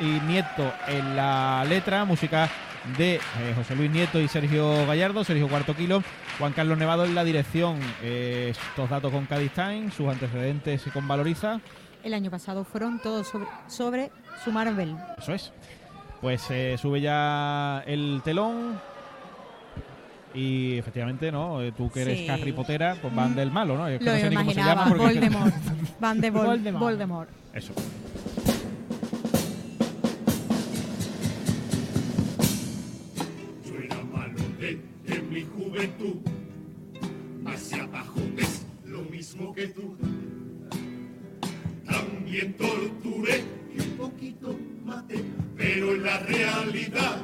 y Nieto en la letra, música de eh, José Luis Nieto y Sergio Gallardo, Sergio Cuarto Kilo, Juan Carlos Nevado en la dirección. Eh, estos datos con Cádiz Time, sus antecedentes con Valoriza. El año pasado fueron todos sobre, sobre su Marvel. Eso es. Pues eh, sube ya el telón. Y efectivamente, ¿no? Eh, Tú que eres Sí. Harry Pottera, pues van del malo, ¿no? Es que Lo no sé ni cómo se imaginaba, llama porque- Voldemort. Van de Vol- Voldemort. Voldemort. Eso. También torturé y un poquito maté, pero en la realidad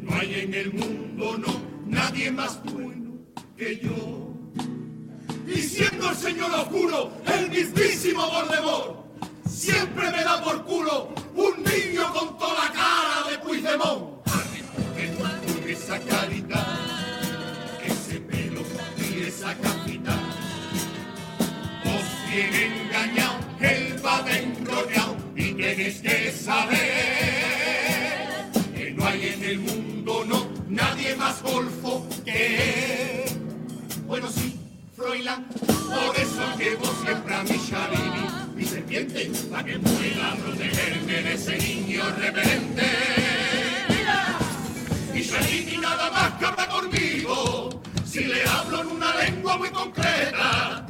no hay en el mundo, no, nadie más bueno que yo. Y siendo el señor oscuro, el mismísimo Voldemort, siempre me da por culo un niño con toda la cara de Puigdemont. Con esa carita, ese pelo y esa os tiene engañado, él va dentro y tienes que saber que no hay en el mundo, no, nadie más golfo que él. Bueno, sí, Froilán, por eso llevo siempre a mi Sharini, mi serpiente, para que pueda protegerme de ese niño reverente. Y Sharini nada más que habla conmigo, si le hablo en una lengua muy concreta,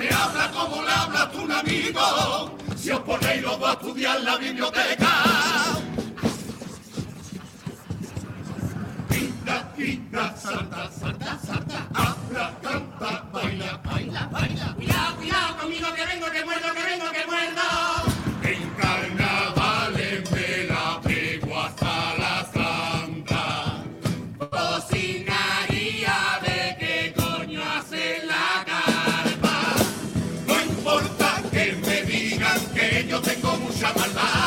se habla como le habla tu un amigo, si os ponéis los a estudiar la biblioteca. Quita, quita, salta, salta, salta, habla, canta, baila, baila, baila. Cuidado, cuidado conmigo que vengo, que muerdo, que vengo, que muerdo. En tengo mucha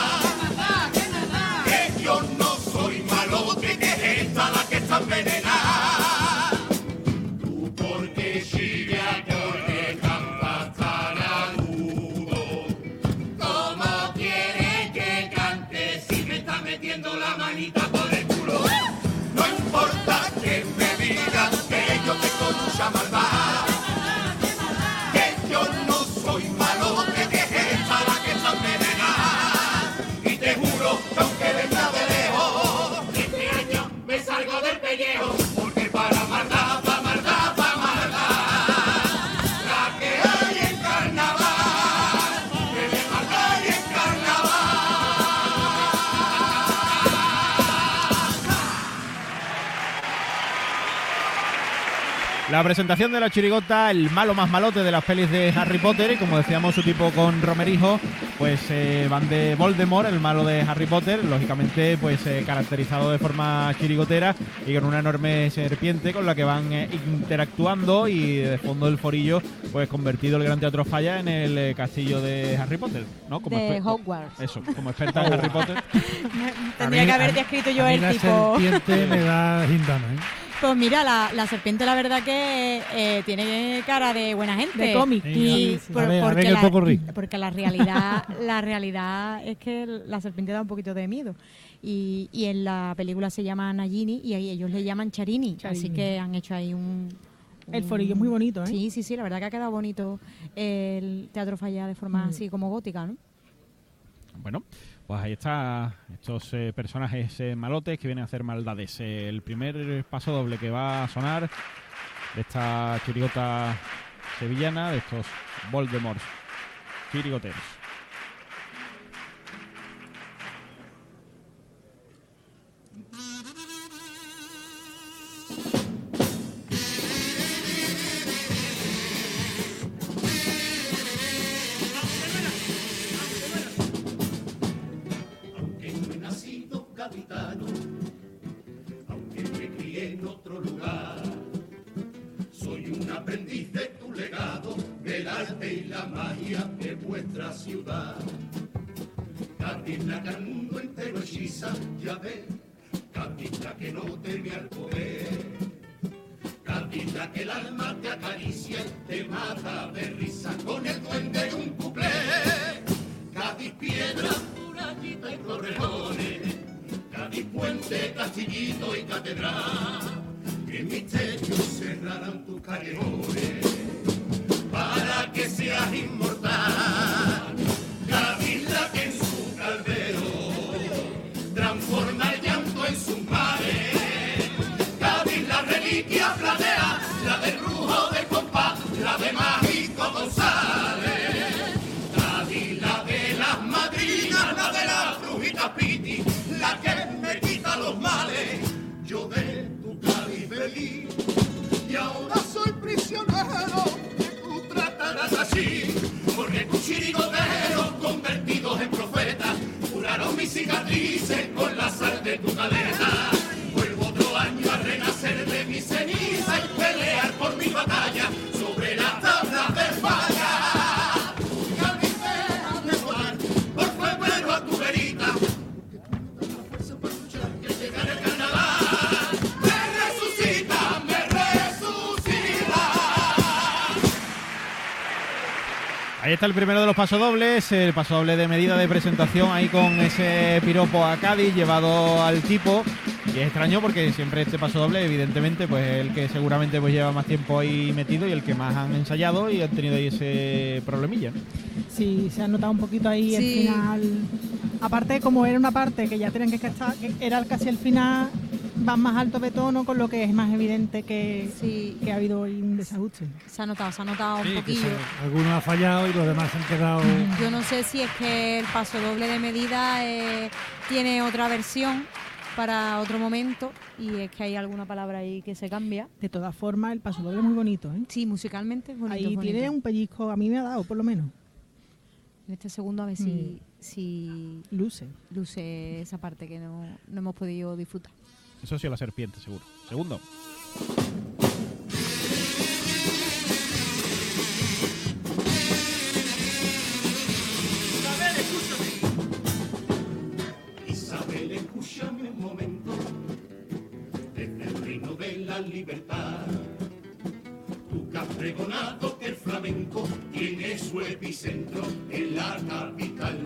La presentación de la chirigota, el malo más malote de las pelis de Harry Potter, y como decíamos su tipo con Romerijo, pues eh, van de Voldemort, el malo de Harry Potter, lógicamente pues eh, caracterizado de forma chirigotera y con una enorme serpiente con la que van eh, interactuando y de fondo del forillo pues convertido el Gran Teatro Falla en el eh, castillo de Harry Potter, ¿no? Como De Hogwarts. Eso, como experta en Harry Potter. Tendría mí- que haberte escrito yo a mí el la tipo. serpiente me da gindana, ¿eh? Pues mira, la, la serpiente la verdad que eh, tiene cara de buena gente. De cómic. Y por- ver, porque, la, porque la realidad, la realidad es que la serpiente da un poquito de miedo. Y, y en la película se llama Nagini y ahí ellos le llaman Charini. Así Charini. que han hecho ahí un, El forillo es muy bonito, ¿eh? Sí, sí, sí, la verdad que ha quedado bonito el Teatro Falla de forma Mm. así como gótica, ¿no? Bueno, pues ahí está estos eh, personajes eh, malotes que vienen a hacer maldades. El primer paso doble que va a sonar de esta chirigota sevillana, de estos Voldemort chirigoteros. ciudad. Catitla que al mundo entero hechiza, ya ve. Catitla que no teme al poder. Catitla que el alma te acaricia y te mata de risa con el duende de un cuplé. Cádiz piedra, murallita y correjones. Cádiz puente, castillito y catedral. Que en mis techos cerrarán tus callejones. De tu caleta. Ahí está el primero de los pasodobles, el pasodoble de medida de presentación ahí con ese piropo a Cádiz llevado al tipo. Y es extraño porque siempre este pasodoble, evidentemente, pues es el que seguramente pues lleva más tiempo ahí metido y el que más han ensayado y han tenido ahí ese problemilla. Sí, se ha notado un poquito ahí el Sí. final. Aparte, como era una parte que ya tenían que estar, que era casi el final, van más alto de tono, con lo que es más evidente que, Sí, que ha habido un desajuste. se ha notado, se ha notado un Sí, poquillo. algunos han fallado y los demás se han quedado. Yo no sé si es que el paso doble de medida eh, tiene otra versión para otro momento y es que hay alguna palabra ahí que se cambia. De todas formas, el paso doble es muy bonito, ¿eh? Sí, musicalmente es bonito. ahí es bonito. tiene un pellizco, a mí me ha dado, por lo menos. En este segundo a ver si, si Luce. luce esa parte que no, no hemos podido disfrutar. Eso sí, la serpiente, seguro. Segundo. Isabel, escúchame. Isabel, escúchame un momento. Desde el reino de la libertad. Tu que has pregonado que el flamenco tiene su epicentro en la capital.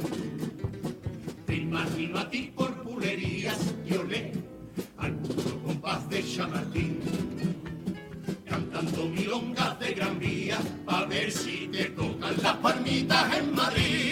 Te imagino a ti por bulerías y olé al puro compás de Chamartín cantando milongas de gran vía pa' ver si te tocan las palmitas en Madrid.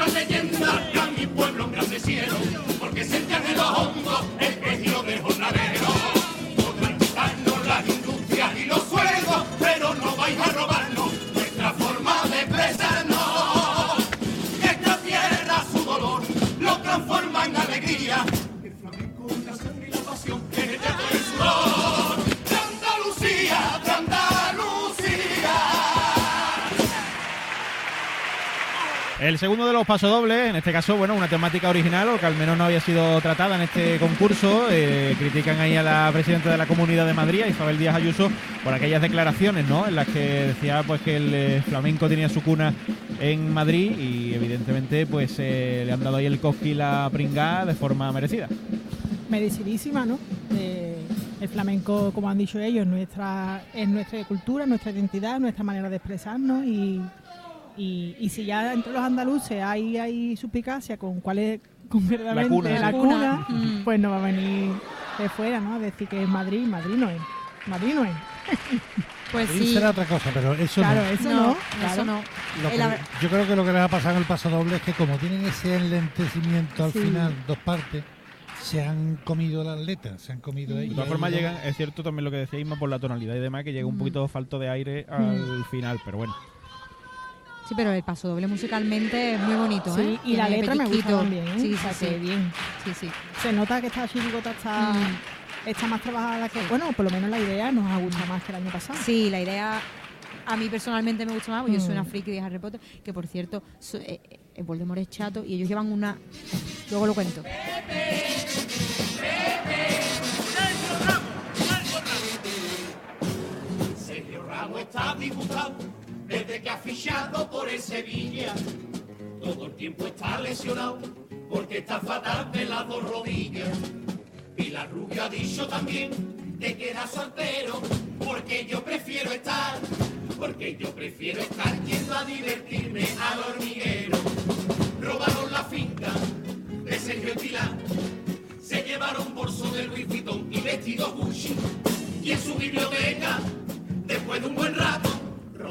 Otras muchas El segundo de los pasodobles, en este caso, bueno, una temática original o que al menos no había sido tratada en este concurso. Eh, critican ahí a la presidenta de la Comunidad de Madrid, a Isabel Díaz Ayuso, por aquellas declaraciones, ¿no? En las que decía pues que el eh, flamenco tenía su cuna en Madrid y evidentemente pues eh, le han dado ahí el cosqui la pringá de forma merecida. merecidísima, ¿no? El flamenco, como han dicho ellos, nuestra, es nuestra cultura, nuestra identidad, nuestra manera de expresarnos y, y, y si ya entre los andaluces hay, hay suspicacia con cuál es con verdaderamente cuna, la cuna, Mm. pues no va a venir de fuera, ¿no? A decir que es Madrid, Madrid no es, Madrid no es. Pues Ahí sí. será otra cosa, pero eso Claro, no. eso no, no, eso claro. no. Lo que- yo creo que lo que les ha pasado en el paso doble es que como tienen ese enlentecimiento al Sí. final, dos partes, se han comido las letras, se han comido De ellos. todas formas, llegan, es cierto también lo que decía Isma por la tonalidad y demás, que llega un Mm. poquito falto de aire al final, pero bueno. Sí, pero el paso doble musicalmente es muy bonito, Sí, ¿eh? y la letra me gusta también, ¿eh? Sí, O sea, sí, que bien. sí, sí. Se nota que esta chirigota está Mm. está más trabajada que, bueno, por lo menos la idea nos ha gustado más que el año pasado. Sí, la idea a mí personalmente me gusta más, porque yo soy una Mm. friki de Harry Potter, que por cierto, so- eh, eh, Voldemort es chato y ellos llevan una... Luego lo cuento. Sevilla. Todo el tiempo está lesionado porque está fatal de las dos rodillas. Y la rubia ha dicho también de que era soltero porque yo prefiero estar, porque yo prefiero estar yendo a divertirme al hormiguero. Robaron la finca de Sergio Estilán, se llevaron bolso de Louis Vuitton y vestido Gucci. Y en su biblioteca, después de un buen rato,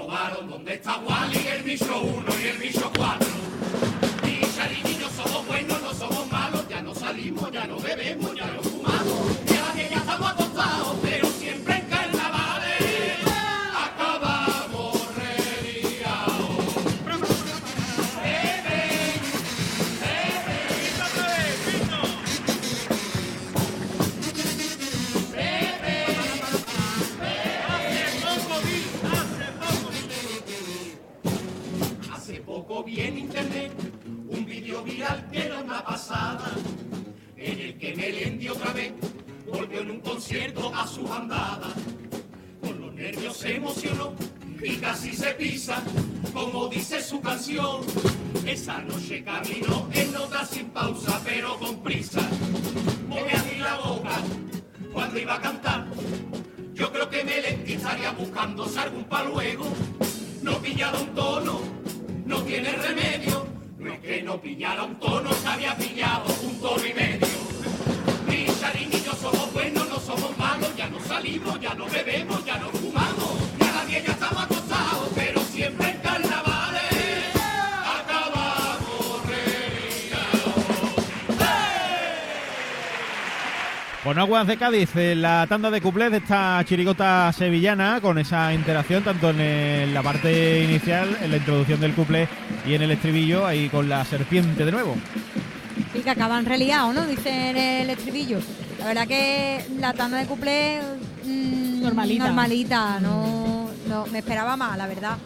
robaron donde está Wally, el bicho 1 y el bicho 4. Y Charín y yo somos buenos, no somos malos, ya no salimos, ya no bebemos, ya no pero con prisa. Moví así la boca cuando iba a cantar. Yo creo que Melendi estaría buscándose algún pa' luego. No pillaba un tono, no tiene remedio. No es que no pillara un tono, se había pillado un tono y medio. Ni Charín y yo somos buenos, no somos malos, ya no salimos, ya no bebemos, ya no Con Aguas de Cádiz, en la tanda de cuplés de esta chirigota sevillana, con esa interacción tanto en el- la parte inicial, en la introducción del cuplé y en el estribillo, ahí con la serpiente de nuevo. Y que acaban reliados, ¿no? Dice en el estribillo. La verdad que la tanda de cuplé... mm, Normalita. Normalita, no, no, me esperaba más, la verdad.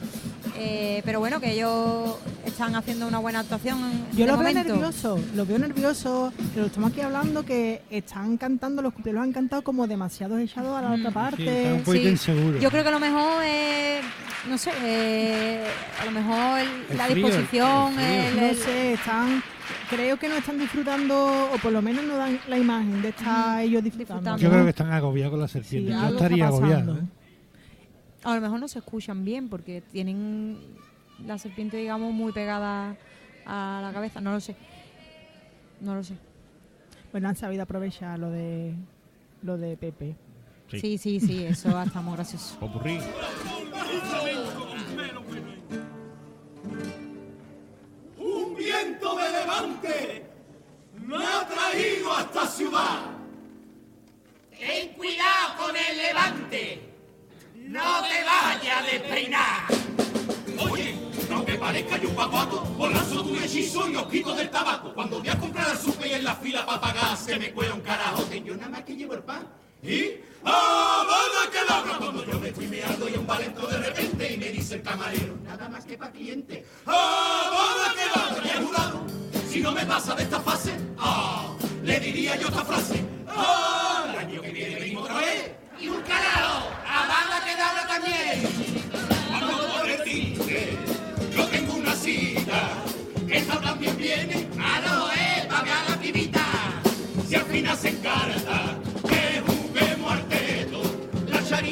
Eh, pero bueno, que ellos están haciendo una buena actuación Yo lo veo nervioso, lo veo nervioso, que lo estamos aquí hablando, que están cantando, los cuplés los han cantado como demasiado echados a la otra parte. un Sí. inseguro. Yo creo que a lo mejor, eh, no sé, eh, a lo mejor el- El la frío, el- disposición, el no sé, están, creo que no están disfrutando, o por lo menos no dan la imagen de estar ellos disfrutando. Disfrutando. Yo creo que están agobiados con la serpiente. Sí, Yo estaría agobiado. ¿eh? a lo mejor no se escuchan bien porque tienen la serpiente, digamos, muy pegada a la cabeza. No lo sé. No lo sé. Bueno, han sabido aprovechar lo de lo de Pepe. Sí. Sí, sí, sí, eso va a estar muy gracioso. Popurrí. Un viento de levante me ha traído a esta ciudad. Ten cuidado con el levante. No te vayas a despeinar. Parezca yo un papato, por lanzo tu hechizo y os quito del tabaco. Cuando voy a comprar al super y en la fila para pagar, se me cuela un carajo. Que yo nada más que llevo el pan. ¿Y? ¡Ah, que labra! Cuando yo me estoy meando y un valento de repente y me dice el camarero, nada más que para cliente. ¡Ah, vaya que labra! Y el jurado, si no me pasa de esta fase, ¡ah! Le diría yo esta frase,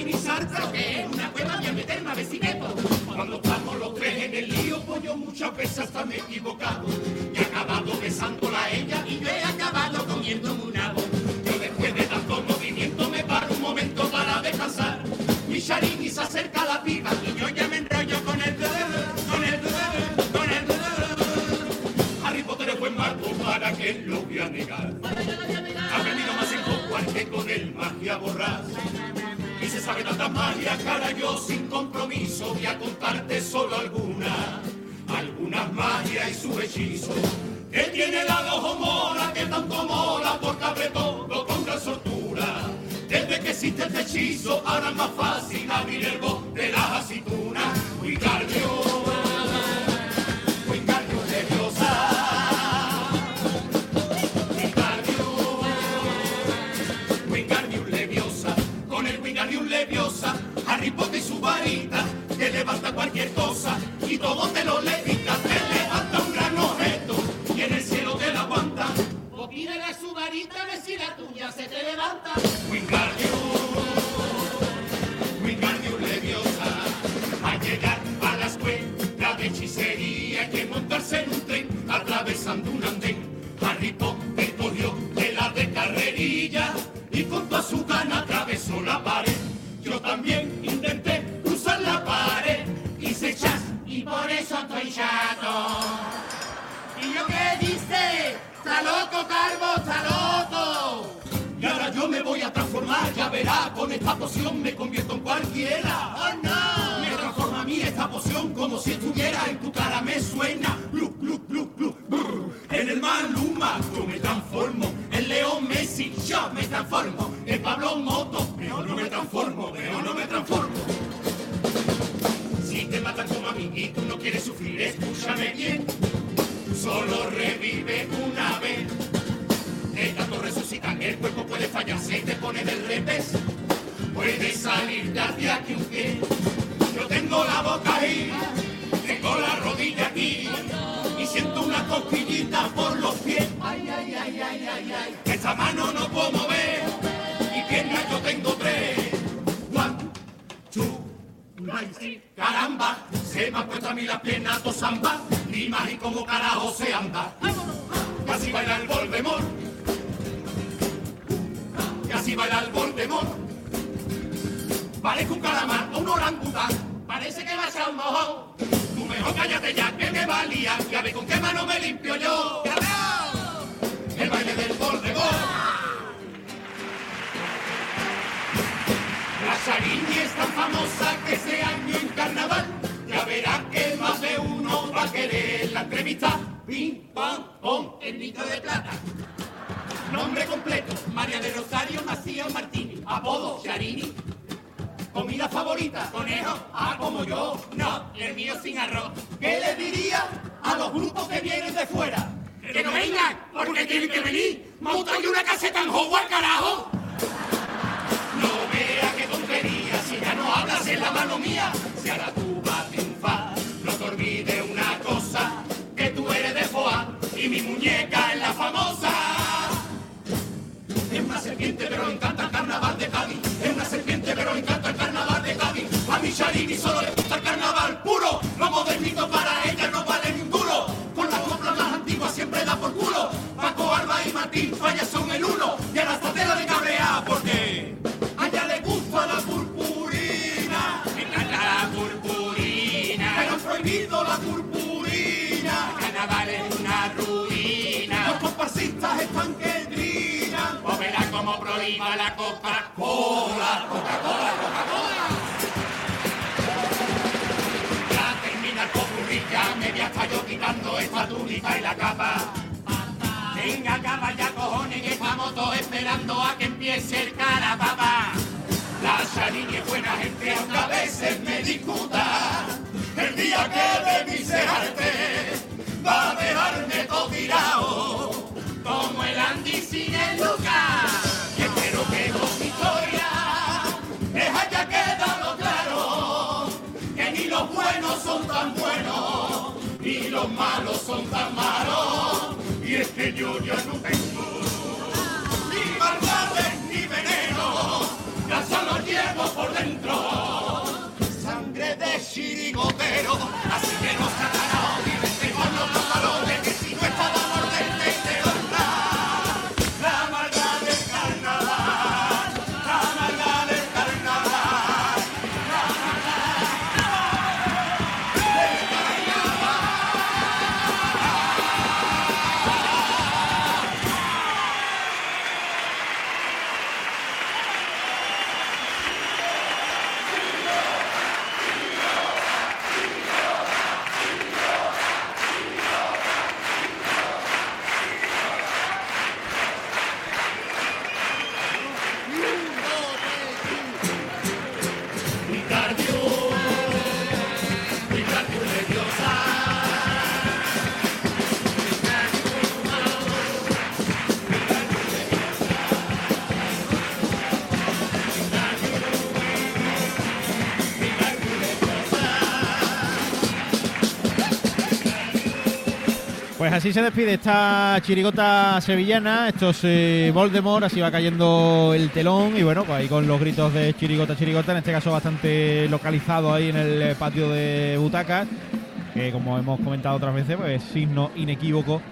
Salta, que es una cueva, voy a meterme a ver si. Cuando estamos los tres en el lío, pues yo muchas veces hasta me he equivocado. Y he acabado besándola a ella y yo he acabado comiéndome una voz. Yo después de tanto movimiento me paro un momento para descansar. Mi charini se acerca a la piba y yo ya me enrollo con el con el con el Harry Potter buen mago, para que lo voy a negar. Ha aprendido más en Hogwarts que con el magia borrás. Sabe tantas magias, cara, yo sin compromiso voy a contarte solo algunas. Algunas magias y su hechizo. Que tiene la de ojo mora, que tanto mola porque abre todo con gran soltura. hiciste este hechizo, ahora es más fácil abrir el bote y todo te lo levita. Te levanta un gran objeto y en el cielo te la aguanta. O pídele a su varita si la tuya se te levanta. Como si estuviera en tu cara, me suena. Glu, glu, glu, glu, brr. En el Maluma yo me transformo, en Leo Messi yo me transformo, en Pablo Moto pero no me transformo, pero no me transformo. Si te matan como a mí y tú no quieres sufrir, escúchame bien. Solo revive una vez. El tanto resucita, el cuerpo puede fallarse y te pone del revés. Puedes salir de aquí un pie. Tengo la boca ahí, tengo la rodilla aquí. Y siento una cosquillita por los pies. Ay, ay, ay, ay, ay, ay. Esa mano no puedo mover. Y piernas yo tengo tres. One, two, three. Caramba, se me han puesto a mí las piernas dos zambas. Ni más y como carajo se anda. Casi baila el Voldemort. Casi baila el Voldemort. Parezco un calamar o un orangután. Parece que vas a un mojón. Tú mejor cállate ya que me valía. Ya ve con qué mano me limpio yo. El baile del. La Charini es tan famosa que ese año en carnaval ya verá que más de uno va a querer la entrevista. Pim, pam, pom, el litro de plata. Nombre completo, María de Rosario Macías Martini. Apodo, Charini. Comida favorita, conejo. Ah, como yo. No, el mío sin arroz. ¿Qué le diría a los grupos que vienen de fuera? Que no vengan, porque tienen que venir. Montan una caseta en Hogwarts, carajo. No vea qué tontería, si ya no hablas en la mano mía, si ahora tú vas a triunfar, no te olvides una cosa, que tú eres de Foa y mi muñeca es la famosa. Es una serpiente pero encanta el carnaval de Cádiz, Charini solo le gusta el carnaval puro, lo modernito para ella no vale ni un duro, con las coplas más antiguas siempre da por culo, Paco, Alba y Martín Falla son el uno, y a la tela de cabrea porque a ella le gusta la purpurina, me encanta la purpurina, pero han prohibido la purpurina, el carnaval es una ruina, los comparsistas están que trinan, o verá como prohíba la Coca-Cola, Coca-Cola, Coca-Cola. Y la capa. Venga, capa ya cojones, que estamos todos esperando a que empiece el cara, papá. La Charini es buena gente, aunque a veces me discuta. El día que de mí se arte, va a dejarme todo tirado, como el Andy sin el Lucas. Ni los malos son tan malos. Y es que yo ya no tengo ni maldades ni veneno, ya solo llevo por dentro sangre de chirigotero, así que no se Pues así se despide esta chirigota sevillana, estos eh, Voldemort, así va cayendo el telón y bueno, pues ahí con los gritos de chirigota, chirigota, en este caso bastante localizado ahí en el eh, patio de butacas, que como hemos comentado otras veces, pues es signo inequívoco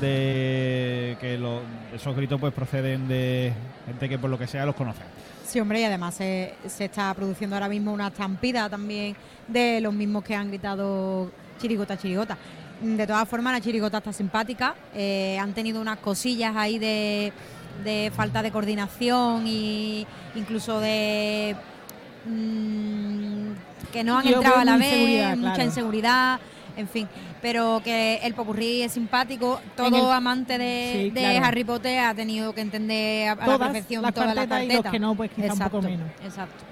de que lo- esos gritos pues proceden de gente que por lo que sea los conoce. Sí, hombre, y además se, se está produciendo ahora mismo una estampida también de los mismos que han gritado chirigota, chirigota. De todas formas, la chirigota está simpática. eh, han tenido unas cosillas ahí de, de falta de coordinación y incluso de mm, que no han Yo entrado a la vez, mucha inseguridad, en fin. Pero que el popurrí es simpático. Todo el- amante de, Sí, de claro. Harry Potter ha tenido que entender a, la perfección las todas las cuartetas y los cuartetas. que no, pues quizá un poco Exacto, menos. Exacto.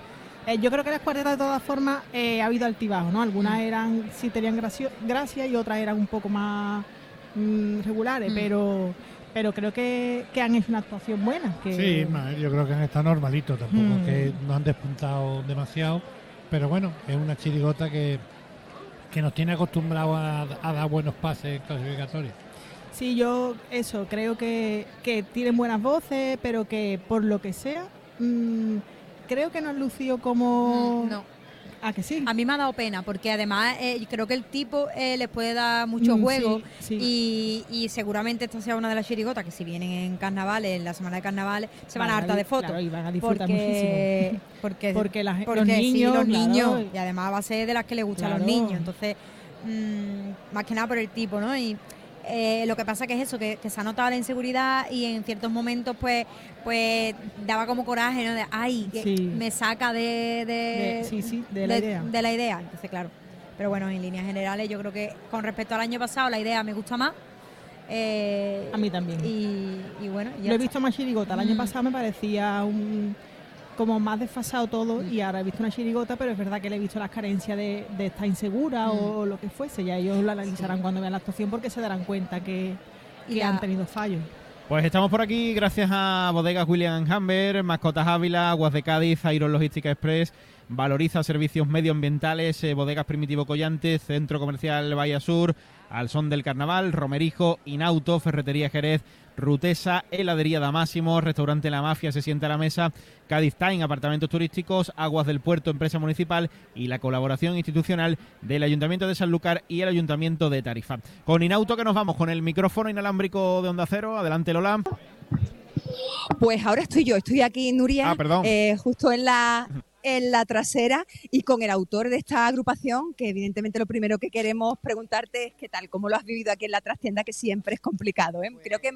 Eh, yo creo que las cuartetas de todas formas eh, ha habido altibajos, ¿no? Algunas Mm. eran sí tenían gracio- gracia y otras eran un poco más mm, regulares, Mm. pero pero creo que, que han hecho una actuación buena. Que, Sí, yo creo que han estado normalitos, tampoco Mm. que no han despuntado demasiado, pero bueno, es una chirigota que, que nos tiene acostumbrados a, a dar buenos pases clasificatorios. Sí, yo eso, creo que, que tienen buenas voces, pero que por lo que sea, mm, creo que no han lucido como... Mm, no. Ah, que sí. A mí me ha dado pena porque además eh, creo que el tipo eh, les puede dar mucho Mm, juego sí, sí. y, y seguramente esta sea una de las chirigotas que si vienen en carnavales, en la semana de carnavales, se van a hartar de fotos. Claro, y van a disfrutar muchísimo. porque, porque, Porque la porque los sí, niños, los claro. niños, y además va a ser de las que les gustan a los niños. Entonces, mm, más que nada por el tipo, ¿no? Y eh, lo que pasa que es eso, que, que se ha notado la inseguridad y en ciertos momentos, pues, pues daba como coraje, ¿no? De, ay, que Sí. me saca de, de, De- sí, sí, de la idea. de la idea. Entonces, claro. Pero bueno, en líneas generales, yo creo que con respecto al año pasado, la idea me gusta más. Eh, A mí también. Y, y bueno, ya Lo he está. visto más chirigota. El año Mm. pasado me parecía un como más desfasado todo y ahora he visto una chirigota, pero es verdad que le he visto las carencias de, de estar insegura o lo que fuese. Ya ellos lo analizarán cuando vean la actuación porque se darán cuenta que, que han tenido fallos. Pues estamos por aquí gracias a Bodegas William Hamber, Mascotas Ávila, Aguas de Cádiz, Iron Logística Express, Valoriza Servicios Medioambientales, eh, Bodegas Primitivo Collante, Centro Comercial Bahía Sur, Al Son del Carnaval, Romerijo, Inauto, Ferretería Jerez, Rutesa, Heladería Damásimo, Restaurante La Mafia se sienta a la mesa, Cádiz Time, Apartamentos Turísticos, Aguas del Puerto, Empresa Municipal y la colaboración institucional del Ayuntamiento de Sanlúcar y el Ayuntamiento de Tarifa. Con Inauto que nos vamos con el micrófono inalámbrico de Onda Cero. Adelante Lola. Pues ahora estoy yo, estoy aquí, Nuria, Ah, perdón. eh, justo en la, en la trasera y con el autor de esta agrupación, que evidentemente lo primero que queremos preguntarte es qué tal, cómo lo has vivido aquí en la trastienda, que siempre es complicado. ¿eh? Creo que